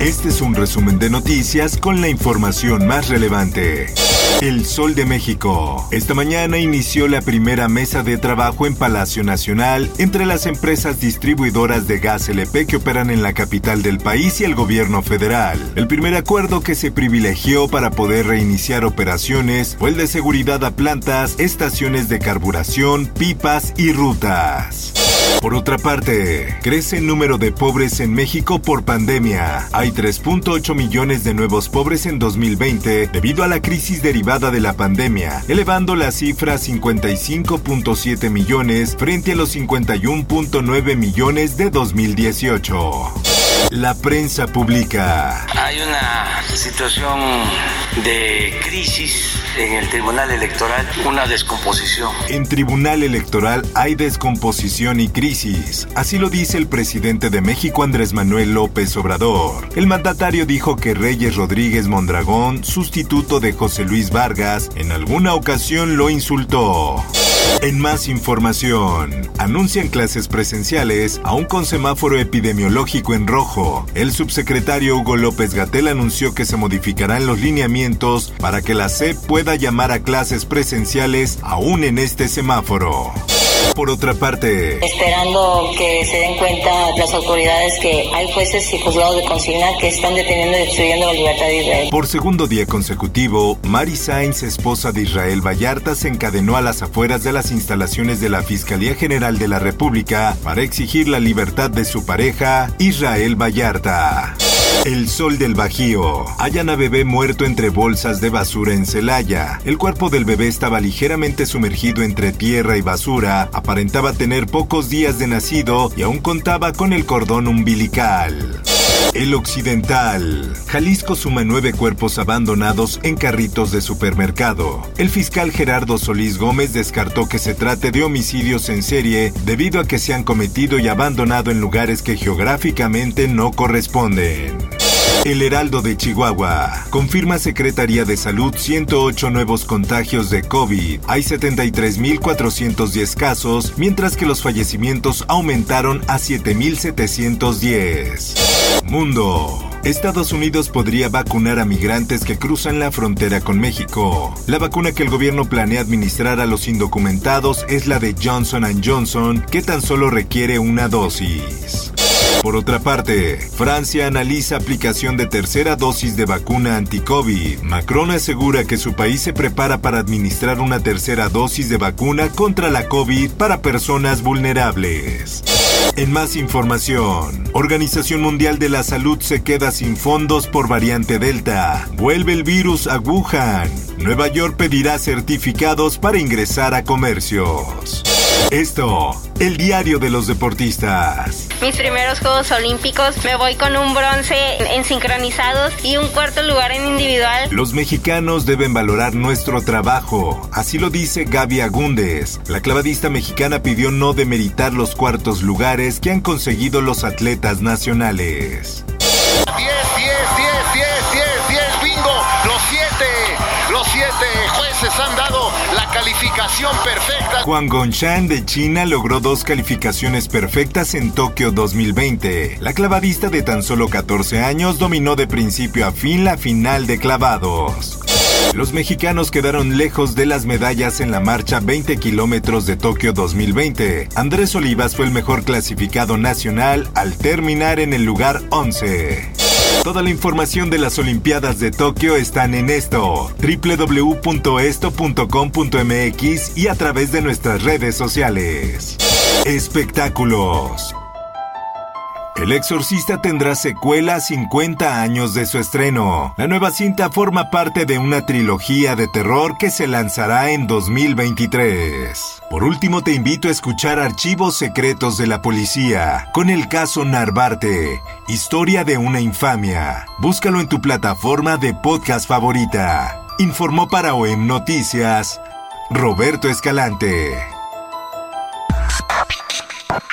Este es un resumen de noticias con la información más relevante. El Sol de México. Esta mañana inició la primera mesa de trabajo en Palacio Nacional entre las empresas distribuidoras de gas LP que operan en la capital del país y el gobierno federal. El primer acuerdo que se privilegió para poder reiniciar operaciones fue el de seguridad a plantas, estaciones de carburación, pipas y rutas. Por otra parte, crece el número de pobres en México por pandemia. Hay 3.8 millones de nuevos pobres en 2020 debido a la crisis derivada de la pandemia, elevando la cifra a 55.7 millones frente a los 51.9 millones de 2018. La prensa publica. Hay una situación de crisis en el Tribunal Electoral, una descomposición. En Tribunal Electoral hay descomposición y crisis. Así lo dice el presidente de México, Andrés Manuel López Obrador. El mandatario dijo que Reyes Rodríguez Mondragón, sustituto de José Luis Vargas, en alguna ocasión lo insultó. En más información, anuncian clases presenciales aún con semáforo epidemiológico en rojo. El subsecretario Hugo López Gatel anunció que se modificarán los lineamientos para que la SEP pueda llamar a clases presenciales aún en este semáforo. Por otra parte, esperando que se den cuenta las autoridades que hay jueces y juzgados de consigna que están deteniendo y destruyendo la libertad de Israel. Por segundo día consecutivo, Mari Sainz, esposa de Israel Vallarta, se encadenó a las afueras de las instalaciones de la Fiscalía General de la República para exigir la libertad de su pareja, Israel Vallarta. El sol del Bajío. Hallan a bebé muerto entre bolsas de basura en Celaya. El cuerpo del bebé estaba ligeramente sumergido entre tierra y basura, aparentaba tener pocos días de nacido y aún contaba con el cordón umbilical. El Occidental. Jalisco suma nueve cuerpos abandonados en carritos de supermercado. El fiscal Gerardo Solís Gómez descartó que se trate de homicidios en serie debido a que se han cometido y abandonado en lugares que geográficamente no corresponden. El Heraldo de Chihuahua. Confirma Secretaría de Salud 108 nuevos contagios de COVID. Hay 73.410 casos, mientras que los fallecimientos aumentaron a 7.710. Mundo. Estados Unidos podría vacunar a migrantes que cruzan la frontera con México. La vacuna que el gobierno planea administrar a los indocumentados es la de Johnson ⁇ Johnson, que tan solo requiere una dosis. Por otra parte, Francia analiza aplicación de tercera dosis de vacuna anti-COVID. Macron asegura que su país se prepara para administrar una tercera dosis de vacuna contra la COVID para personas vulnerables. En más información, Organización Mundial de la Salud se queda sin fondos por variante Delta. Vuelve el virus a Wuhan. Nueva York pedirá certificados para ingresar a comercios. Esto, el diario de los deportistas. Mis primeros Juegos Olímpicos me voy con un bronce en sincronizados y un cuarto lugar en individual. Los mexicanos deben valorar nuestro trabajo, así lo dice Gaby Agúndez. La clavadista mexicana pidió no demeritar los cuartos lugares que han conseguido los atletas nacionales. Han dado la calificación perfecta. Juan Gonchan de China logró dos calificaciones perfectas en Tokio 2020. La clavadista de tan solo 14 años dominó de principio a fin la final de clavados. Los mexicanos quedaron lejos de las medallas en la marcha 20 kilómetros de Tokio 2020. Andrés Olivas fue el mejor clasificado nacional al terminar en el lugar 11. Toda la información de las Olimpiadas de Tokio están en esto, www.esto.com.mx y a través de nuestras redes sociales. Espectáculos. El Exorcista tendrá secuela 50 años de su estreno. La nueva cinta forma parte de una trilogía de terror que se lanzará en 2023. Por último, te invito a escuchar Archivos Secretos de la Policía, con el caso Narvarte, Historia de una infamia. Búscalo en tu plataforma de podcast favorita. Informó para OEM Noticias, Roberto Escalante.